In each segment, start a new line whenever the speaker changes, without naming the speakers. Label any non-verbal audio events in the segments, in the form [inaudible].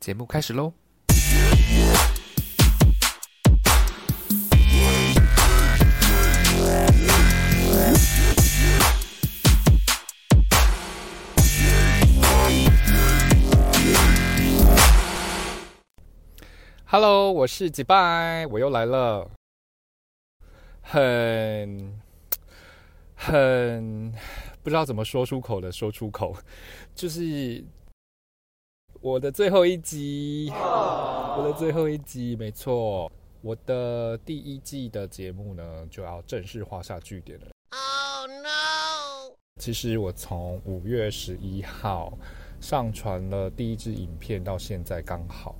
节目开始喽！Hello，我是吉拜，我又来了，很很不知道怎么说出口的说出口，就是我的最后一集，我的最后一集，没错，我的第一季的节目呢就要正式画下句点了。Oh no！其实我从五月十一号上传了第一支影片到现在，刚好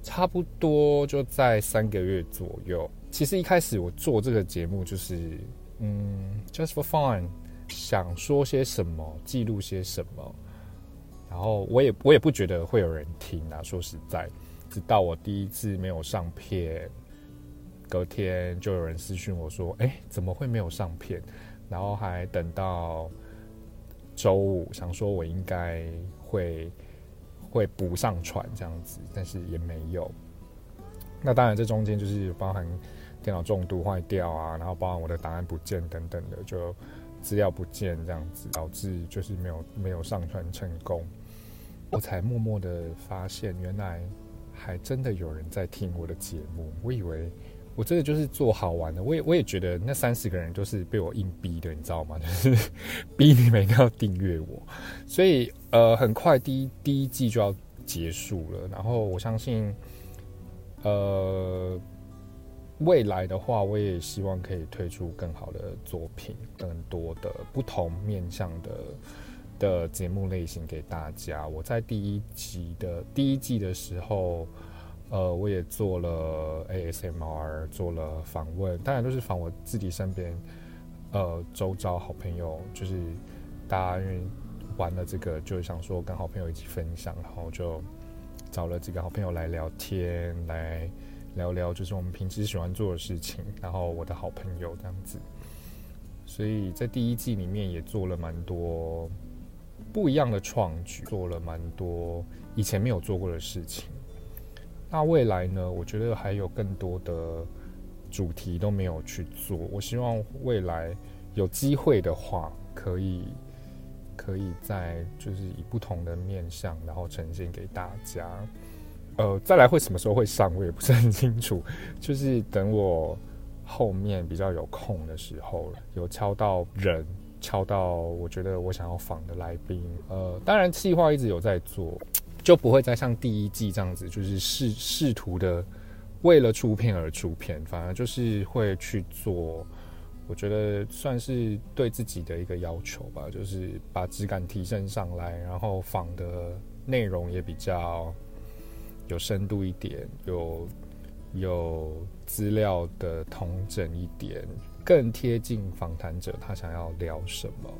差不多就在三个月左右。其实一开始我做这个节目就是，嗯，just for fun。想说些什么，记录些什么，然后我也我也不觉得会有人听啊。说实在，直到我第一次没有上片，隔天就有人私讯我说：“哎，怎么会没有上片？”然后还等到周五，想说我应该会会补上传这样子，但是也没有。那当然，这中间就是包含电脑中毒坏掉啊，然后包含我的档案不见等等的，就。资料不见这样子，导致就是没有没有上传成功，我才默默的发现，原来还真的有人在听我的节目。我以为我真的就是做好玩的，我也我也觉得那三十个人都是被我硬逼的，你知道吗？[laughs] 就是逼你们一定要订阅我。所以呃，很快第一第一季就要结束了，然后我相信呃。未来的话，我也希望可以推出更好的作品，更多的不同面向的的节目类型给大家。我在第一集的第一季的时候，呃，我也做了 ASMR，做了访问，当然都是访我自己身边，呃，周遭好朋友，就是大家因为玩了这个，就想说跟好朋友一起分享，然后就找了几个好朋友来聊天，来。聊聊就是我们平时喜欢做的事情，然后我的好朋友这样子，所以在第一季里面也做了蛮多不一样的创举，做了蛮多以前没有做过的事情。那未来呢？我觉得还有更多的主题都没有去做。我希望未来有机会的话，可以可以在就是以不同的面向，然后呈现给大家。呃，再来会什么时候会上，我也不是很清楚。[laughs] 就是等我后面比较有空的时候了，有敲到人，敲到我觉得我想要访的来宾。呃，当然计划一直有在做，[tsk] 就不会再像第一季这样子，就是试试图的为了出片而出片，反而就是会去做。我觉得算是对自己的一个要求吧，就是把质感提升上来，然后访的内容也比较。有深度一点，有有资料的同整一点，更贴近访谈者他想要聊什么，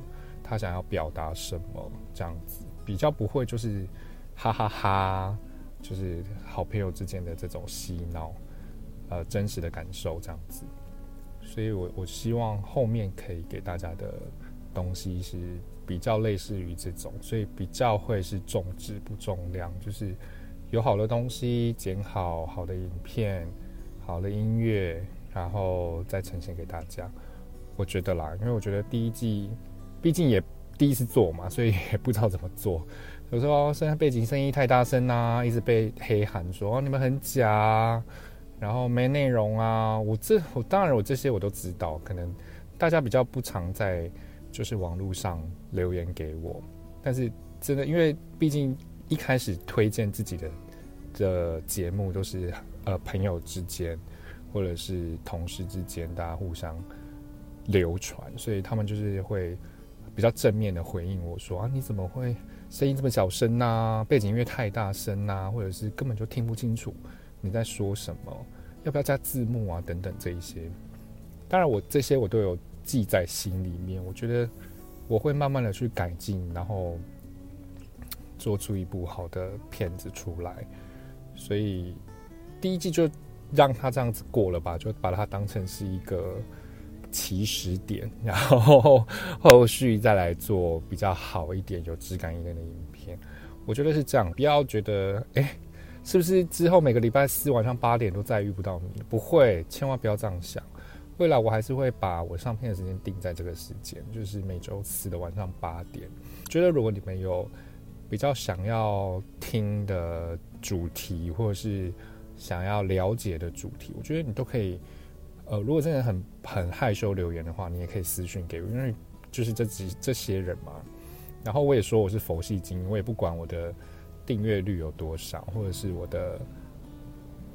他想要表达什么，这样子比较不会就是哈哈哈，就是好朋友之间的这种嬉闹，呃，真实的感受这样子。所以我我希望后面可以给大家的东西是比较类似于这种，所以比较会是重质不重量，就是。有好的东西，剪好好的影片，好的音乐，然后再呈现给大家。我觉得啦，因为我觉得第一季毕竟也第一次做嘛，所以也不知道怎么做。有时候现在背景声音太大声啊，一直被黑喊说你们很假，然后没内容啊。我这我当然我这些我都知道，可能大家比较不常在就是网络上留言给我，但是真的因为毕竟。一开始推荐自己的的节目都是呃朋友之间或者是同事之间，大家互相流传，所以他们就是会比较正面的回应我说啊你怎么会声音这么小声呐？背景音乐太大声呐？或者是根本就听不清楚你在说什么？要不要加字幕啊？等等这一些，当然我这些我都有记在心里面，我觉得我会慢慢的去改进，然后。做出一部好的片子出来，所以第一季就让他这样子过了吧，就把它当成是一个起始点，然后后续再来做比较好一点、有质感一点的影片。我觉得是这样，不要觉得哎是不是之后每个礼拜四晚上八点都再遇不到你？不会，千万不要这样想。未来我还是会把我上片的时间定在这个时间，就是每周四的晚上八点。觉得如果你们有比较想要听的主题，或者是想要了解的主题，我觉得你都可以。呃，如果真的很很害羞留言的话，你也可以私信给我，因为就是这几这些人嘛。然后我也说我是佛系精英，我也不管我的订阅率有多少，或者是我的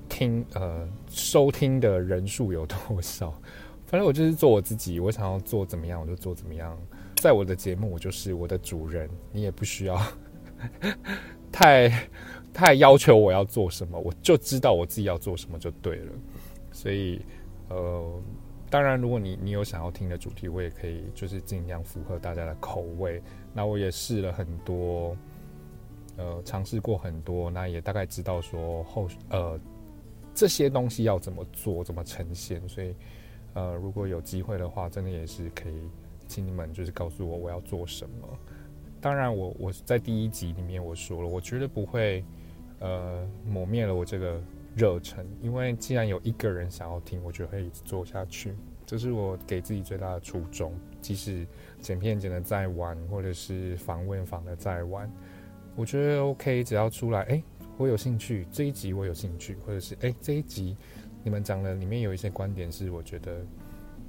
听呃收听的人数有多少，反正我就是做我自己，我想要做怎么样我就做怎么样。在我的节目，我就是我的主人，你也不需要 [laughs] 太太要求我要做什么，我就知道我自己要做什么就对了。所以。呃，当然，如果你你有想要听的主题，我也可以就是尽量符合大家的口味。那我也试了很多，呃，尝试过很多，那也大概知道说后呃这些东西要怎么做，怎么呈现。所以，呃，如果有机会的话，真的也是可以请你们就是告诉我我要做什么。当然，我我在第一集里面我说了，我绝对不会呃抹灭了我这个。热忱，因为既然有一个人想要听，我就会一直做下去。这是我给自己最大的初衷。即使剪片剪的再晚，或者是访问访的再晚，我觉得 OK，只要出来，哎，我有兴趣，这一集我有兴趣，或者是哎，这一集你们讲的里面有一些观点是我觉得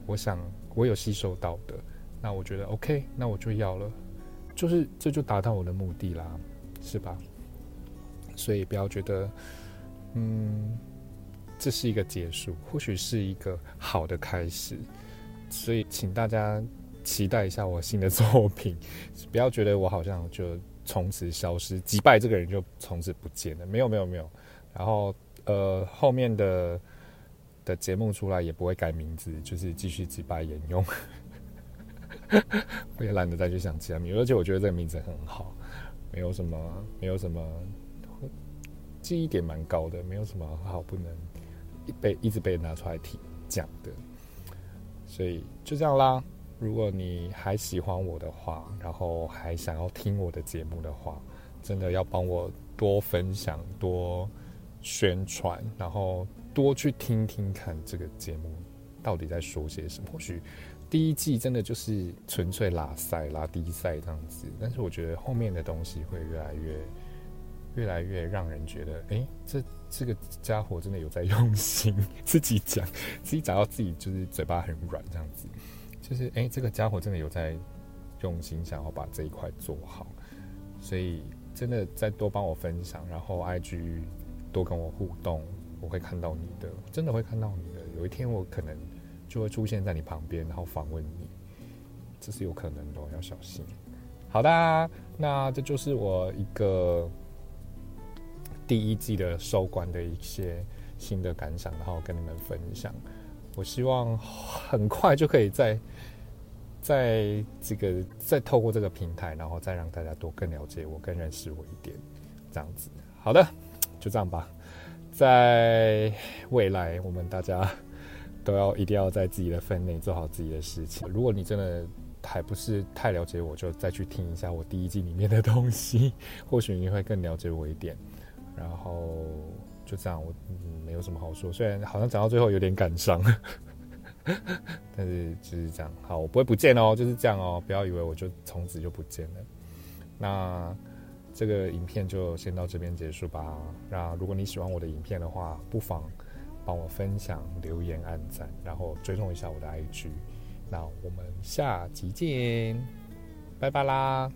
我想我有吸收到的，那我觉得 OK，那我就要了，就是这就达到我的目的啦，是吧？所以不要觉得。嗯，这是一个结束，或许是一个好的开始，所以请大家期待一下我新的作品，不要觉得我好像就从此消失，击败这个人就从此不见了，没有没有没有，然后呃后面的的节目出来也不会改名字，就是继续击败沿用，我也懒得再去想其他名，而且我觉得这个名字很好，没有什么没有什么。记忆点蛮高的，没有什么好不能一被一直被拿出来提讲的，所以就这样啦。如果你还喜欢我的话，然后还想要听我的节目的话，真的要帮我多分享、多宣传，然后多去听听看这个节目到底在说些什么。或许第一季真的就是纯粹拉赛、拉低赛这样子，但是我觉得后面的东西会越来越。越来越让人觉得，哎，这这个家伙真的有在用心。自己讲，自己讲到自己就是嘴巴很软这样子，就是哎，这个家伙真的有在用心，想要把这一块做好。所以真的再多帮我分享，然后 IG 多跟我互动，我会看到你的，真的会看到你的。有一天我可能就会出现在你旁边，然后访问你，这是有可能的，要小心。好的，那这就是我一个。第一季的收官的一些新的感想，然后跟你们分享。我希望很快就可以在在这个再透过这个平台，然后再让大家多更了解我，更认识我一点，这样子。好的，就这样吧。在未来，我们大家都要一定要在自己的分内做好自己的事情。如果你真的还不是太了解我，就再去听一下我第一季里面的东西，[laughs] 或许你会更了解我一点。然后就这样，我没有什么好说。虽然好像讲到最后有点感伤，[laughs] 但是就是这样。好，我不会不见哦，就是这样哦。不要以为我就从此就不见了。那这个影片就先到这边结束吧。那如果你喜欢我的影片的话，不妨帮我分享、留言、按赞，然后追踪一下我的 IG。那我们下集见，拜拜啦。